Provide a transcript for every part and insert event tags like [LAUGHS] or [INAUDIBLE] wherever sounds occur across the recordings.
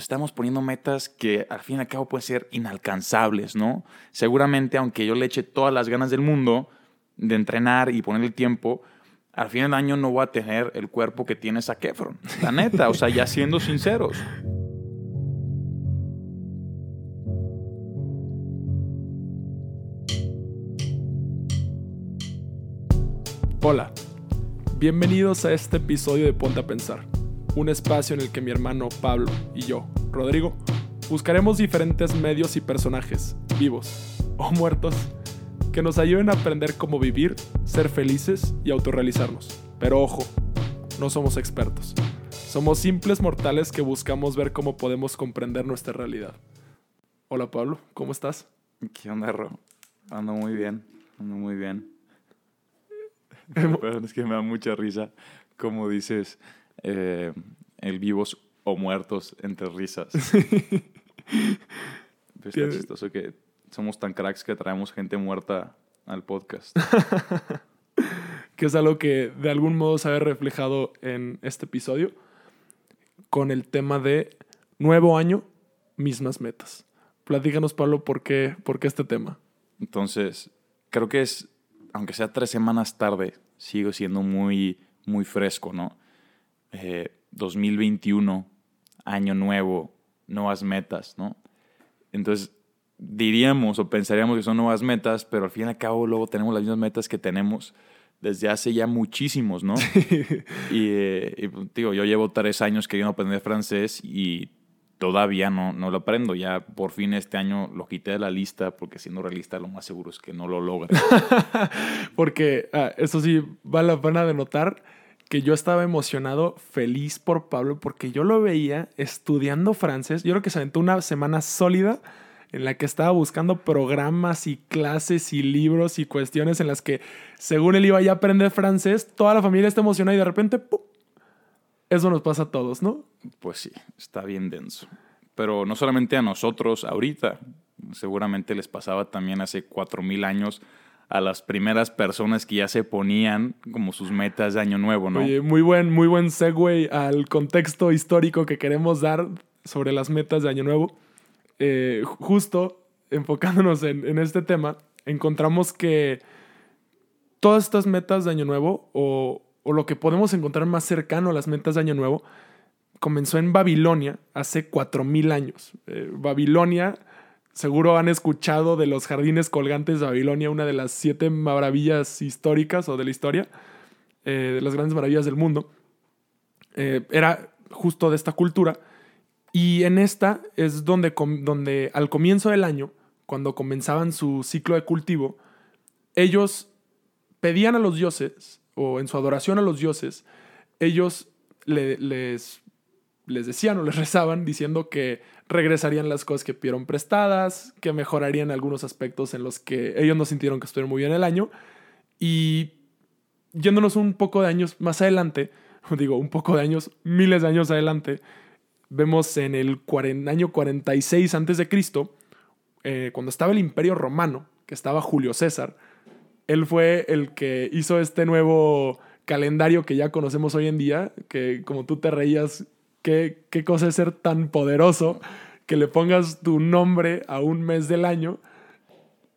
estamos poniendo metas que al fin y al cabo pueden ser inalcanzables, ¿no? Seguramente, aunque yo le eche todas las ganas del mundo de entrenar y poner el tiempo, al fin del año no voy a tener el cuerpo que tiene Zac Efron. La neta, o sea, ya siendo sinceros. Hola, bienvenidos a este episodio de Ponte a Pensar, un espacio en el que mi hermano Pablo y yo, Rodrigo, buscaremos diferentes medios y personajes, vivos o muertos, que nos ayuden a aprender cómo vivir, ser felices y autorrealizarnos. Pero ojo, no somos expertos. Somos simples mortales que buscamos ver cómo podemos comprender nuestra realidad. Hola Pablo, ¿cómo estás? ¿Qué onda, Ro? Ando muy bien, ando muy bien. Pero es que me da mucha risa como dices eh, el vivos o muertos entre risas. [LAUGHS] Pero está chistoso que somos tan cracks que traemos gente muerta al podcast. [LAUGHS] que es algo que de algún modo se ha reflejado en este episodio con el tema de nuevo año, mismas metas. Platícanos, Pablo, ¿por qué, por qué este tema? Entonces, creo que es, aunque sea tres semanas tarde, sigo siendo muy, muy fresco, ¿no? 2021, eh, año nuevo, nuevas metas, ¿no? Entonces, diríamos o pensaríamos que son nuevas metas, pero al fin y al cabo luego tenemos las mismas metas que tenemos desde hace ya muchísimos, ¿no? [LAUGHS] y, eh, digo, yo llevo tres años queriendo aprender francés y todavía no, no lo aprendo. Ya por fin este año lo quité de la lista porque siendo realista lo más seguro es que no lo logre. [LAUGHS] porque ah, eso sí, vale la pena de notar que yo estaba emocionado, feliz por Pablo, porque yo lo veía estudiando francés. Yo creo que se aventó una semana sólida en la que estaba buscando programas y clases y libros y cuestiones en las que, según él iba a aprender francés, toda la familia está emocionada y de repente, ¡pum! Eso nos pasa a todos, ¿no? Pues sí, está bien denso. Pero no solamente a nosotros ahorita, seguramente les pasaba también hace cuatro mil años a las primeras personas que ya se ponían como sus metas de año nuevo, ¿no? Oye, muy buen, muy buen segue al contexto histórico que queremos dar sobre las metas de año nuevo. Eh, justo enfocándonos en, este tema, encontramos que todas estas metas de año nuevo o, o lo que podemos encontrar más cercano a las metas de Año Nuevo, comenzó en Babilonia hace 4.000 años. Eh, Babilonia, seguro han escuchado de los jardines colgantes de Babilonia, una de las siete maravillas históricas o de la historia, eh, de las grandes maravillas del mundo. Eh, era justo de esta cultura. Y en esta es donde, donde al comienzo del año, cuando comenzaban su ciclo de cultivo, ellos pedían a los dioses o en su adoración a los dioses, ellos les, les decían o les [LAUGHS] rezaban diciendo que regresarían las cosas que pidieron prestadas, que mejorarían algunos aspectos en los que ellos no sintieron que estuvieron muy bien el año. Y yéndonos un poco de años más adelante, [LAUGHS] digo un poco de años, miles de años adelante, vemos en el año 46 antes de Cristo, eh, cuando estaba el Imperio Romano, que estaba Julio César, él fue el que hizo este nuevo calendario que ya conocemos hoy en día, que como tú te reías, qué, qué cosa es ser tan poderoso que le pongas tu nombre a un mes del año.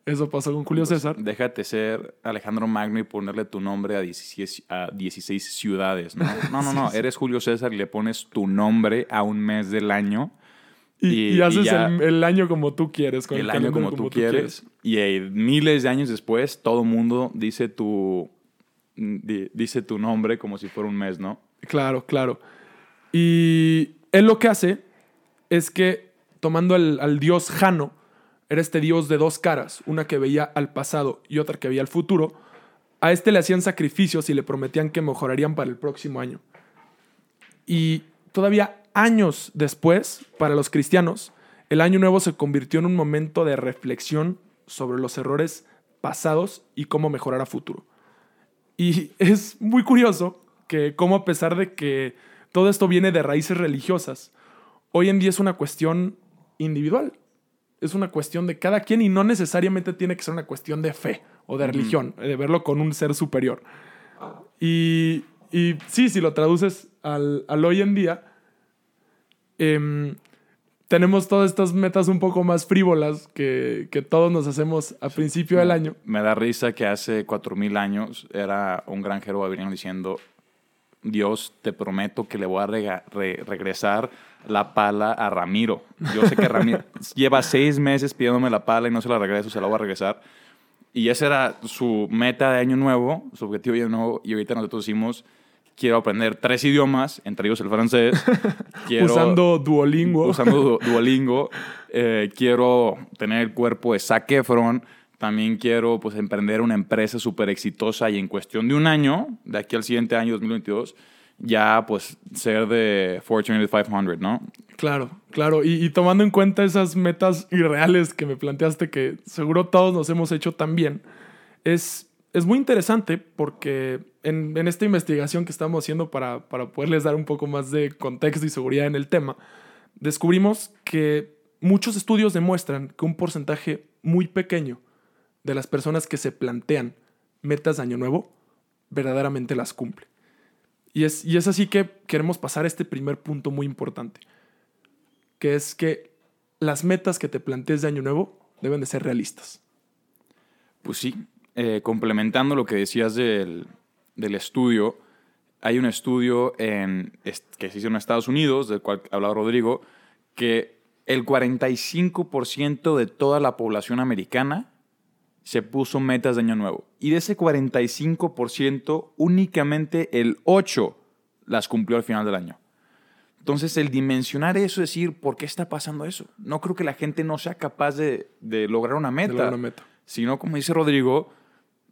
Eso pasó con Julio César. Déjate ser Alejandro Magno y ponerle tu nombre a 16, a 16 ciudades. No, [LAUGHS] no, no, no. Eres Julio César y le pones tu nombre a un mes del año y, haces el, año como tú quieres. Con el, año como, tú, quieres. Y miles de años después, todo mundo dice tu, dice tu nombre como si fuera un mes, ¿no? Claro, claro. Y él lo que hace es que, tomando al dios Jano, era este dios de dos caras, una que veía al pasado y otra que veía al futuro, a este le hacían sacrificios y le prometían que mejorarían para el próximo año. Y todavía años después, para los cristianos, el año nuevo se convirtió en un momento de reflexión sobre los errores pasados y cómo mejorar a futuro. Y [LAUGHS] es muy curioso que cómo a pesar de que todo esto viene de raíces religiosas, hoy en día es una cuestión individual. Es una cuestión de cada quien y no necesariamente tiene que ser una cuestión de fe o de religión, de verlo con un ser superior. Y, y sí, si lo traduces al, al hoy en día, Em, tenemos todas estas metas un poco más frívolas que, que todos nos hacemos a principio del año. Me da risa que hace 4.000 años era un granjero babilonio diciendo, Dios, te prometo que le voy a rega- re- regresar la pala a Ramiro. Yo sé que Ramiro [LAUGHS] lleva seis meses pidiéndome la pala y no se la regreso, se la voy a regresar. Y esa era su meta de año nuevo, su objetivo de año nuevo. Y ahorita nosotros decimos, quiero aprender tres idiomas, entre ellos el francés. [LAUGHS] Quiero, Usando Duolingo. usando Du- Duolingo. Eh, quiero tener el cuerpo de Zac Efron. También quiero pues, emprender una empresa súper exitosa y en cuestión de un año, de aquí al siguiente año, 2022, ya pues ser de Fortune 500, ¿no? Claro, claro. Y, tomando en cuenta esas metas irreales que me planteaste, que seguro todos nos hemos hecho también, es, es muy interesante porque en, en esta investigación que estamos haciendo para, para poderles dar un poco más de contexto y seguridad en el tema, descubrimos que muchos estudios demuestran que un porcentaje muy pequeño de las personas que se plantean metas de año nuevo verdaderamente las cumple. Y es, y es así que queremos pasar a este primer punto muy importante que es que las metas que te plantees de año nuevo deben de ser realistas. Pues sí, eh, complementando lo que decías del, del estudio, hay un estudio en, que se hizo en Estados Unidos, del cual hablaba Rodrigo, que el 45% de toda la población americana se puso metas de año nuevo. Y de ese 45%, únicamente el 8% las cumplió al final del año. Entonces, el dimensionar eso, decir, ¿por qué está pasando eso? No creo que la gente no sea capaz de, de lograr una de meta lograr una meta. sino como dice Rodrigo,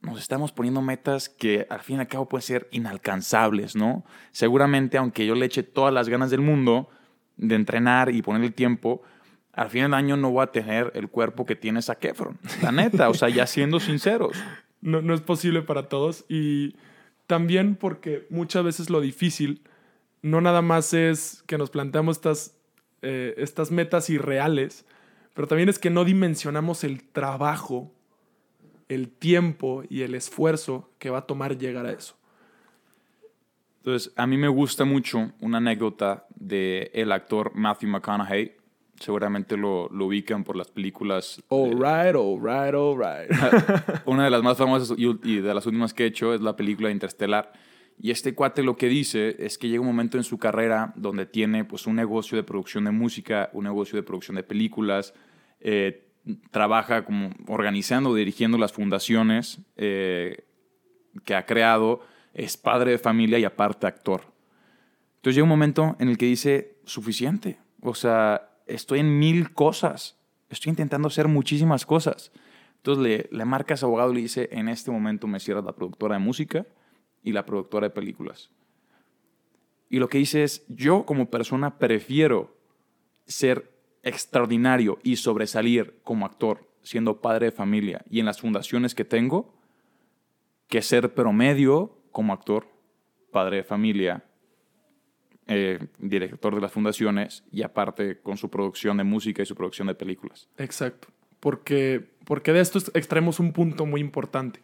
nos estamos poniendo metas que al fin y al cabo pueden ser inalcanzables, ¿no? Seguramente, aunque yo le eche todas las ganas del mundo de entrenar y poner el tiempo, al fin del año no voy a tener el cuerpo que tiene Zac Efron. La neta, o sea, ya siendo sinceros. [LAUGHS] No, no es posible para todos y también porque muchas veces lo difícil no nada más es que nos planteamos estas, eh, estas metas irreales, pero también es que no dimensionamos el trabajo, el tiempo y el esfuerzo que va a tomar llegar a eso. Entonces, a mí me gusta mucho una anécdota de el actor Matthew McConaughey. Seguramente lo, lo ubican por las películas All right, all right, all right. Una de las más famosas y, y de las últimas que he hecho es la película Interstellar. Y este cuate lo que dice es que llega un momento en su carrera donde tiene pues, un negocio de producción de música, un negocio de producción de películas, eh, trabaja como organizando, dirigiendo las fundaciones eh, que ha creado, es padre de familia y aparte actor. Entonces llega un momento en el que dice, suficiente, o sea, estoy en mil cosas, estoy intentando hacer muchísimas cosas. Entonces le, le marca a su abogado y le dice, en este momento me cierras la productora de música y la productora de películas. Y lo que dice es, yo como persona prefiero ser extraordinario y sobresalir como actor, siendo padre de familia y en las fundaciones que tengo, que ser promedio como actor, padre de familia, eh, director de las fundaciones y aparte con su producción de música y su producción de películas. Exacto. Porque, porque de esto es- extraemos un punto muy importante,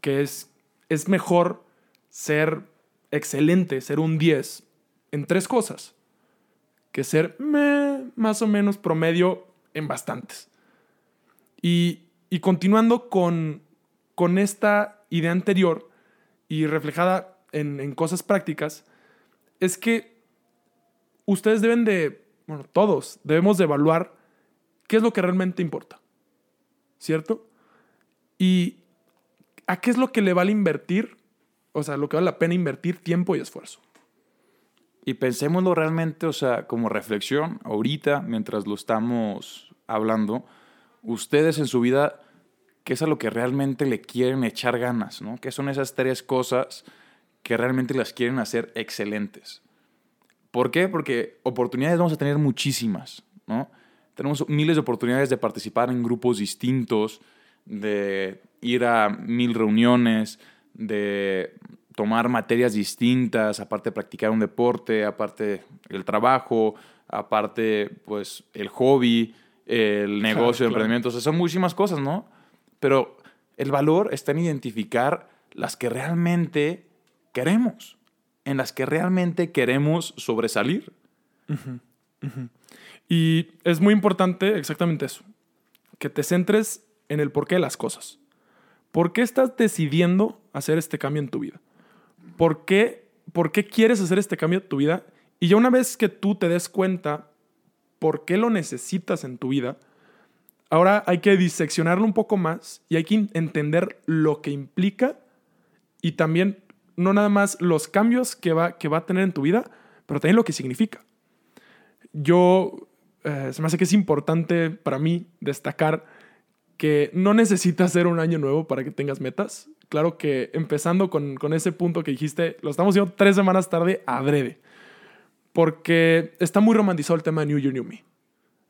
que es, es mejor ser excelente, ser un 10 en tres cosas, que ser más o menos promedio en bastantes. Y, y continuando con, con esta idea anterior y reflejada en cosas prácticas, es que ustedes deben de, bueno, todos debemos de evaluar qué es lo que realmente importa, ¿cierto? Y a qué es lo que le vale invertir, o sea, lo que vale la pena invertir tiempo y esfuerzo. Y pensémoslo realmente, o sea, como reflexión, ahorita, mientras lo estamos hablando, ustedes en su vida, ¿qué es a lo que realmente le quieren echar ganas? ¿no? ¿Qué son esas tres cosas que realmente las quieren hacer excelentes? ¿Por qué? Porque oportunidades vamos a tener muchísimas, ¿no? Tenemos miles de oportunidades de participar en grupos distintos, de ir a mil reuniones, de tomar materias distintas, aparte de practicar un deporte, aparte el trabajo, aparte pues el hobby, el negocio, Claro, el emprendimiento, o sea, son muchísimas cosas, ¿no? Pero el valor está en identificar las que realmente queremos, en las que realmente queremos sobresalir. Y es muy importante exactamente eso, que te centres en el porqué de las cosas. ¿Por qué estás decidiendo hacer este cambio en tu vida? ¿Por qué, ¿Por qué quieres hacer este cambio en tu vida? Y ya una vez que tú te des cuenta por qué lo necesitas en tu vida, ahora hay que diseccionarlo un poco más y hay que entender lo que implica y también no nada más los cambios que va, que va a tener en tu vida, pero también lo que significa. Yo, eh, se me hace que es importante para mí destacar que no necesitas hacer un año nuevo para que tengas metas. Claro que empezando con, con ese punto que dijiste, lo estamos haciendo tres semanas tarde, adrede. Porque está muy romantizado el tema de New Year, New Me.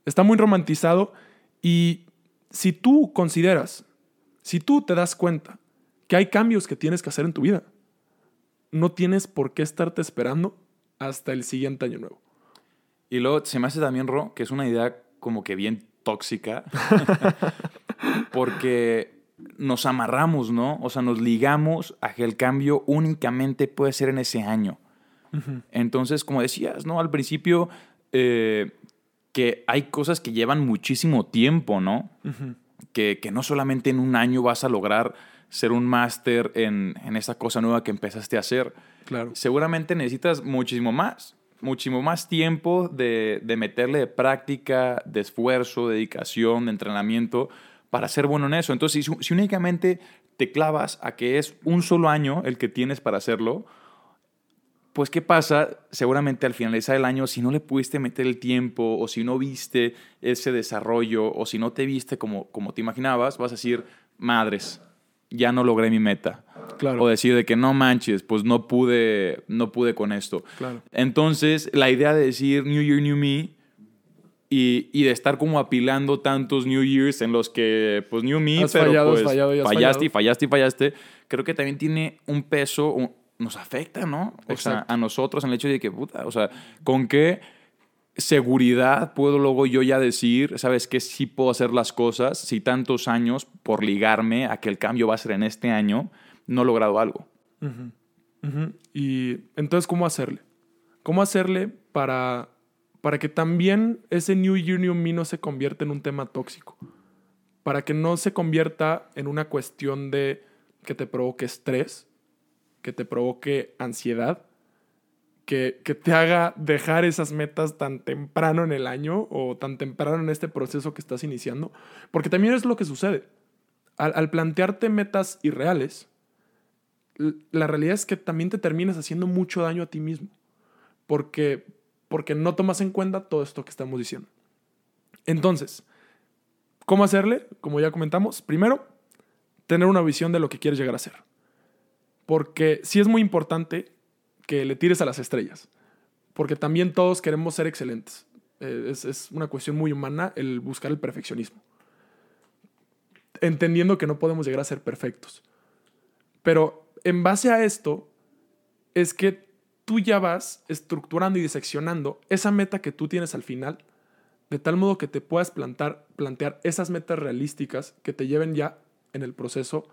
Está muy romantizado y si tú consideras, si tú te das cuenta que hay cambios que tienes que hacer en tu vida, no tienes por qué estarte esperando hasta el siguiente año nuevo. Y luego se me hace también, Ro, que es una idea como que bien tóxica, [LAUGHS] porque nos amarramos, ¿no? O sea, nos ligamos a que el cambio únicamente puede ser en ese año. Entonces, como decías, ¿no? Al principio, eh, que hay cosas que llevan muchísimo tiempo, ¿no? que, que, no solamente en un año vas a lograr ser un máster en, en esa cosa nueva que empezaste a hacer. Claro. Seguramente necesitas muchísimo más, muchísimo más tiempo de, de meterle de práctica, de esfuerzo, dedicación, de entrenamiento para ser bueno en eso. Entonces, si, si únicamente te clavas a que es un solo año el que tienes para hacerlo, pues ¿qué pasa? Seguramente al finalizar el año, si no le pudiste meter el tiempo o si no viste ese desarrollo o si no te viste como, como te imaginabas, vas a decir, madres, ya no logré mi meta. Claro. O decir de que no manches, pues no pude, no pude con esto. Claro. Entonces, la idea de decir New Year, New Me y, y, de estar como apilando tantos New Years en los que, pues New Me, has pero fallado, pues fallado, fallaste fallado. y fallaste y fallaste, creo que también tiene un peso, un- nos afecta, ¿no? O sea, a nosotros en el hecho de que, puta, o sea, ¿con qué seguridad puedo luego yo ya decir, sabes que sí puedo hacer las cosas si tantos años por ligarme a que el cambio va a ser en este año, no he logrado algo? Y entonces, ¿cómo hacerle? ¿Cómo hacerle para, para que también ese New Year, New Me no se convierta en un tema tóxico? Para que no se convierta en una cuestión de que te provoque estrés, que te provoque ansiedad, que, te haga dejar esas metas tan temprano en el año o tan temprano en este proceso que estás iniciando. Porque también es lo que sucede. Al, al plantearte metas irreales, la realidad es que también te terminas haciendo mucho daño a ti mismo. Porque, porque no tomas en cuenta todo esto que estamos diciendo. Entonces, ¿cómo hacerle? Como ya comentamos, primero, tener una visión de lo que quieres llegar a ser. Porque sí es muy importante que le tires a las estrellas. Porque también todos queremos ser excelentes. Eh, es, es una cuestión muy humana el buscar el perfeccionismo. Entendiendo que no podemos llegar a ser perfectos. Pero en base a esto, es que tú ya vas estructurando y diseccionando esa meta que tú tienes al final, de tal modo que te puedas plantar, plantear esas metas realísticas que te lleven ya en el proceso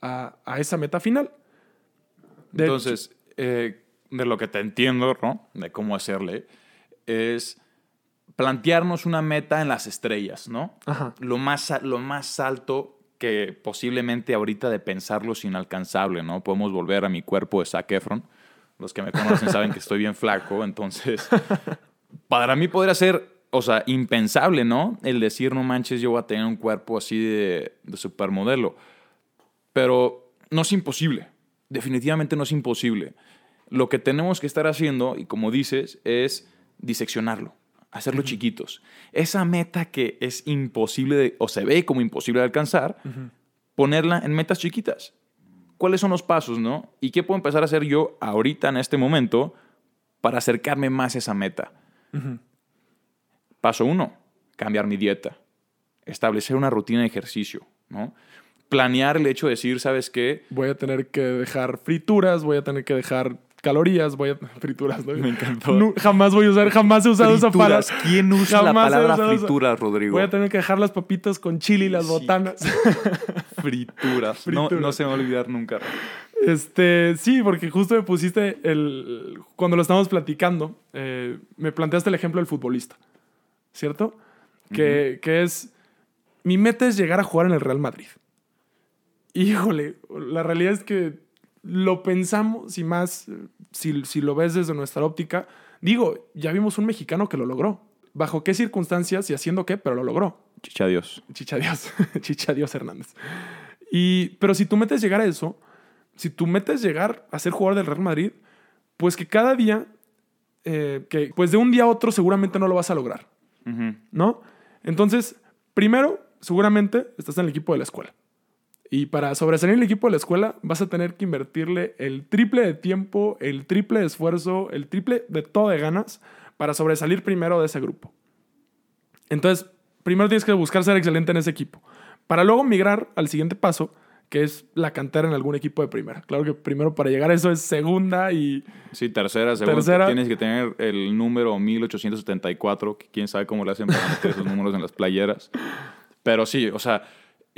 a, a esa meta final. De Entonces, eh, de lo que te entiendo, ¿no? De cómo hacerle, es plantearnos una meta en las estrellas, ¿no? Ajá. Lo más, lo más alto que posiblemente ahorita de pensarlo es inalcanzable, ¿no? Podemos volver a mi cuerpo de Zac Efron. Los que me conocen saben que estoy bien flaco, entonces [LAUGHS] para mí podría ser, o sea, impensable, ¿no? El decir, no manches, yo voy a tener un cuerpo así de, de supermodelo. Pero no es imposible. Definitivamente no es imposible. Lo que tenemos que estar haciendo, y como dices, es diseccionarlo, hacerlo chiquitos. Esa meta que es imposible de- o se ve como imposible de alcanzar, ponerla en metas chiquitas. ¿Cuáles son los pasos, no? ¿Y qué puedo empezar a hacer yo ahorita, en este momento, para acercarme más a esa meta? Paso uno, cambiar mi dieta. Establecer una rutina de ejercicio, ¿no? Planear el hecho de decir, ¿sabes qué? Voy a tener que dejar frituras, voy a tener que dejar calorías, voy a... [LAUGHS] Frituras, ¿no? Me encantó. Jamás voy a usar, jamás he usado esa palabra. Frituras. ¿Quién usa la Jamás he palabra esa- frituras, Rodrigo? Voy a tener que dejar las papitas con chile y las Sí. botanas. [LAUGHS] Frituras. No, Frituras. no se me va a olvidar nunca. Este, sí, porque justo me pusiste el. Cuando lo estábamos platicando, eh, me planteaste el ejemplo del futbolista. ¿cierto? que, que es, mi meta es llegar a jugar en el Real Madrid. Híjole, la realidad es que lo pensamos y más, si, si lo ves desde nuestra óptica, digo, ya vimos un mexicano que lo logró. ¿Bajo qué circunstancias y haciendo qué? Pero lo logró. Chicha Dios. Chicha Dios. [LAUGHS] Chicha Dios Hernández. Y, pero si tú metes llegar a eso, si tú metes llegar a ser jugador del Real Madrid, pues que cada día, eh, que pues de un día a otro seguramente no lo vas a lograr. ¿no? Entonces, primero, seguramente estás en el equipo de la escuela. Y para sobresalir el equipo de la escuela, vas a tener que invertirle el triple de tiempo, el triple de esfuerzo, el triple de todo de ganas para sobresalir primero de ese grupo. Entonces, primero tienes que buscar ser excelente en ese equipo. Para luego migrar al siguiente paso, que es la cantera en algún equipo de primera. Claro que primero para llegar a eso es segunda y Sí, tercera, segunda. Tercera. Tienes que tener el número 1874, que quién sabe cómo le hacen para meter esos números en las playeras. Pero sí, o sea,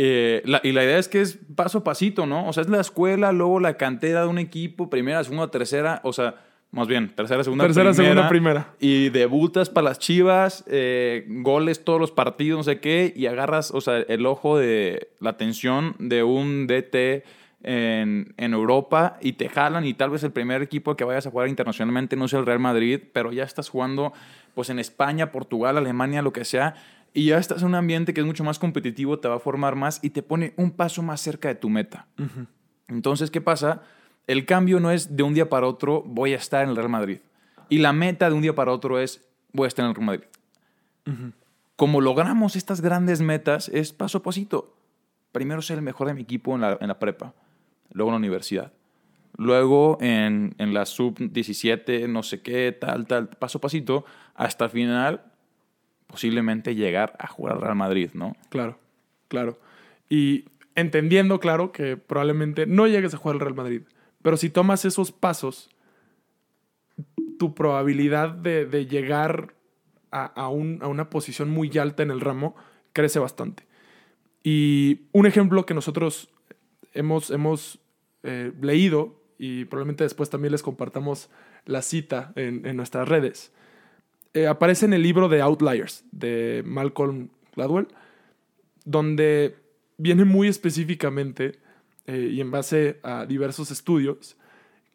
eh, la- y la idea es que es paso a pasito, ¿no? O sea, es la escuela, luego la cantera de un equipo, primera, segunda, tercera, o sea, más bien, tercera, segunda, tercera, primera. segunda, primera. Y debutas para las chivas, eh, goles todos los partidos, no sé qué, y agarras, o sea, el ojo de la atención de un DT en, en Europa y te jalan y tal vez el primer equipo que vayas a jugar internacionalmente no sea el Real Madrid, pero ya estás jugando pues en España, Portugal, Alemania, lo que sea, y ya estás en un ambiente que es mucho más competitivo, te va a formar más y te pone un paso más cerca de tu meta. Entonces, ¿qué pasa? El cambio no es de un día para otro voy a estar en el Real Madrid. Y la meta de un día para otro es voy a estar en el Real Madrid. Como logramos estas grandes metas es paso a pasito. Primero ser el mejor de mi equipo en la, en la prepa, luego en la universidad, luego en, en la sub-17, no sé qué, tal, tal, paso a pasito, hasta el final posiblemente llegar a jugar al Real Madrid, ¿no? Claro, claro. Y entendiendo, claro, que probablemente no llegues a jugar al Real Madrid, pero si tomas esos pasos, tu probabilidad de, de llegar a, a un- a una posición muy alta en el ramo crece bastante. Y un ejemplo que nosotros hemos, hemos eh, leído, y probablemente después también les compartamos la cita en, en nuestras redes, eh, aparece en el libro de Outliers de Malcolm Gladwell, donde viene muy específicamente eh, y en base a diversos estudios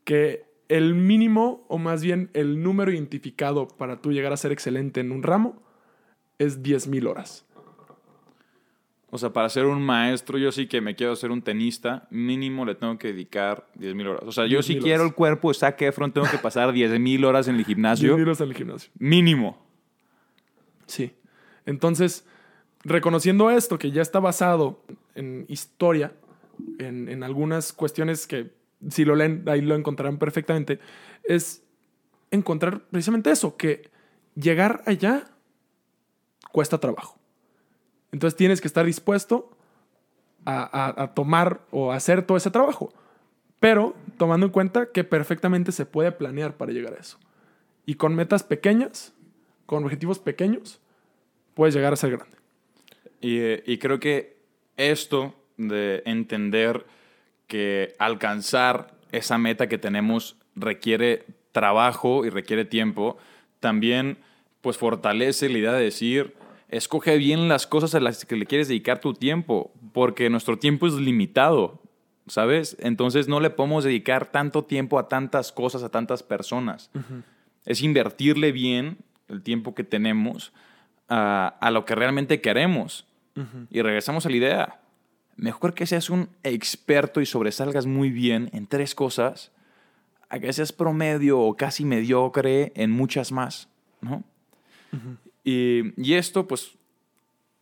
que el mínimo o más bien el número identificado para tú llegar a ser excelente en un ramo es 10.000 horas. O sea, para ser un maestro, yo sí que me quiero ser un tenista, mínimo le tengo que dedicar 10.000 horas. O sea, yo 10,000 si quiero el cuerpo de Zac Efron, tengo que pasar 10.000 horas en el 10.000 gimnasio, horas en el gimnasio. mínimo. Sí. Entonces, reconociendo esto, que ya está basado en historia, en, en algunas cuestiones que si lo leen, ahí lo encontrarán perfectamente, es encontrar precisamente eso, que llegar allá cuesta trabajo. Entonces tienes que estar dispuesto a, tomar o hacer todo ese trabajo, pero tomando en cuenta que perfectamente se puede planear para llegar a eso. Y con metas pequeñas, con objetivos pequeños, puedes llegar a ser grande. Y, eh, y creo que esto de entender que alcanzar esa meta que tenemos requiere trabajo y requiere tiempo, también pues fortalece la idea de decir, escoge bien las cosas a las que le quieres dedicar tu tiempo, porque nuestro tiempo es limitado, ¿sabes? Entonces no le podemos dedicar tanto tiempo a tantas cosas, a tantas personas. Es invertirle bien el tiempo que tenemos a, a lo que realmente queremos. Y regresamos a la idea. Mejor que seas un experto y sobresalgas muy bien en tres cosas, a que seas promedio o casi mediocre en muchas más, ¿no? Y, y esto, pues,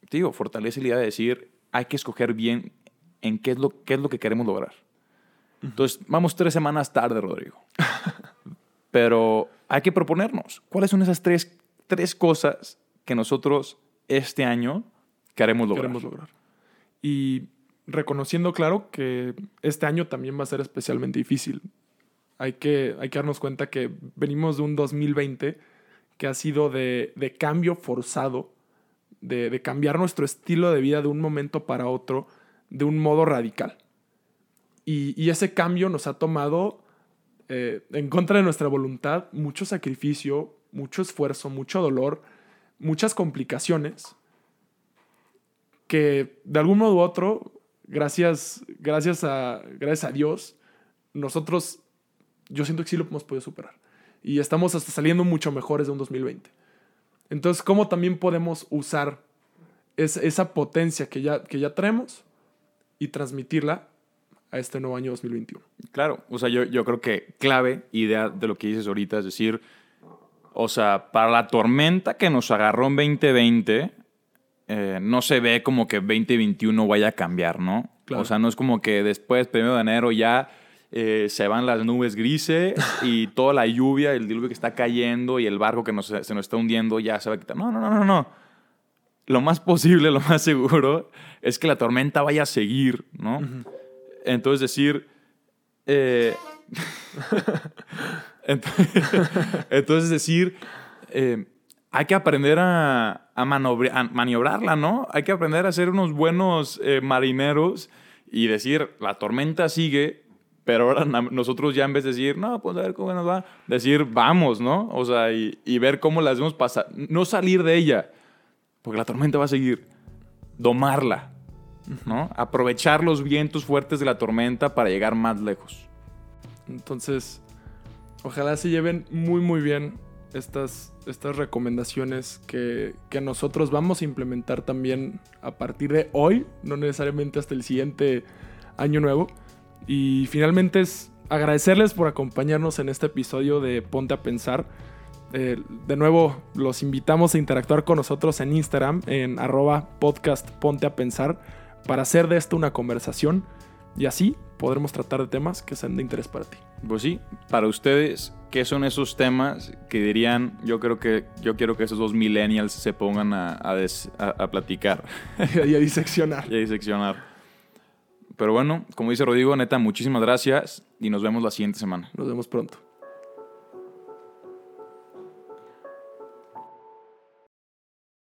te digo, fortalece la idea de decir, hay que escoger bien en qué es lo, qué es lo que queremos lograr. Entonces, vamos tres semanas tarde, Rodrigo. Pero hay que proponernos, ¿cuáles son esas tres, tres cosas que nosotros este año queremos lograr? queremos lograr. Y reconociendo, claro, que este año también va a ser especialmente difícil. Hay que, hay que darnos cuenta que venimos de un 2020 que ha sido de, de cambio forzado, de, de cambiar nuestro estilo de vida de un momento para otro, de un modo radical. Y, y ese cambio nos ha tomado, eh, en contra de nuestra voluntad, mucho sacrificio, mucho esfuerzo, mucho dolor, muchas complicaciones que de algún modo u otro, gracias, gracias, a, gracias a Dios, nosotros, yo siento que sí lo hemos podido superar. Y estamos hasta saliendo mucho mejores de un 2020. Entonces, ¿cómo también podemos usar esa potencia que ya, que ya traemos y transmitirla a este nuevo año 2021? Claro, o sea, yo, yo creo que clave idea de lo que dices ahorita es decir, o sea, para la tormenta que nos agarró en 2020, eh, no se ve como que 2021 vaya a cambiar, ¿no? O sea, no es como que después, primero de enero, ya eh, se van las nubes grises y toda la lluvia, el diluvio que está cayendo y el barco que se nos está hundiendo ya se va a quitar. No, no, no, no, no. Lo más posible, lo más seguro, es que la tormenta vaya a seguir, ¿no? Entonces decir... Eh, [LAUGHS] [LAUGHS] entonces, decir, eh, hay que aprender a, a, maniobrarla, ¿no? Hay que aprender a ser unos buenos eh, marineros y decir, la tormenta sigue, pero ahora nosotros ya en vez de decir, no, pues a ver cómo nos va, decir, vamos, ¿no? O sea, y, y ver cómo la hacemos pasar, no salir de ella, porque la tormenta va a seguir, domarla, ¿no? Aprovechar los vientos fuertes de la tormenta para llegar más lejos. Entonces, ojalá se lleven muy muy bien estas, estas recomendaciones que, que, nosotros vamos a implementar también a partir de hoy, no necesariamente hasta el siguiente año nuevo. Y finalmente es agradecerles por acompañarnos en este episodio de Ponte a Pensar. Eh, de nuevo, los invitamos a interactuar con nosotros en Instagram, en arroba podcast Ponte a Pensar, para hacer de esto una conversación y así podremos tratar de temas que sean de interés para ti. Pues sí, para ustedes, ¿qué son esos temas que dirían, yo creo que yo quiero que esos dos millennials se pongan a, a, platicar? [LAUGHS] y a diseccionar. y a diseccionar. Pero bueno, como dice Rodrigo, neta, muchísimas gracias y nos vemos la siguiente semana. Nos vemos pronto.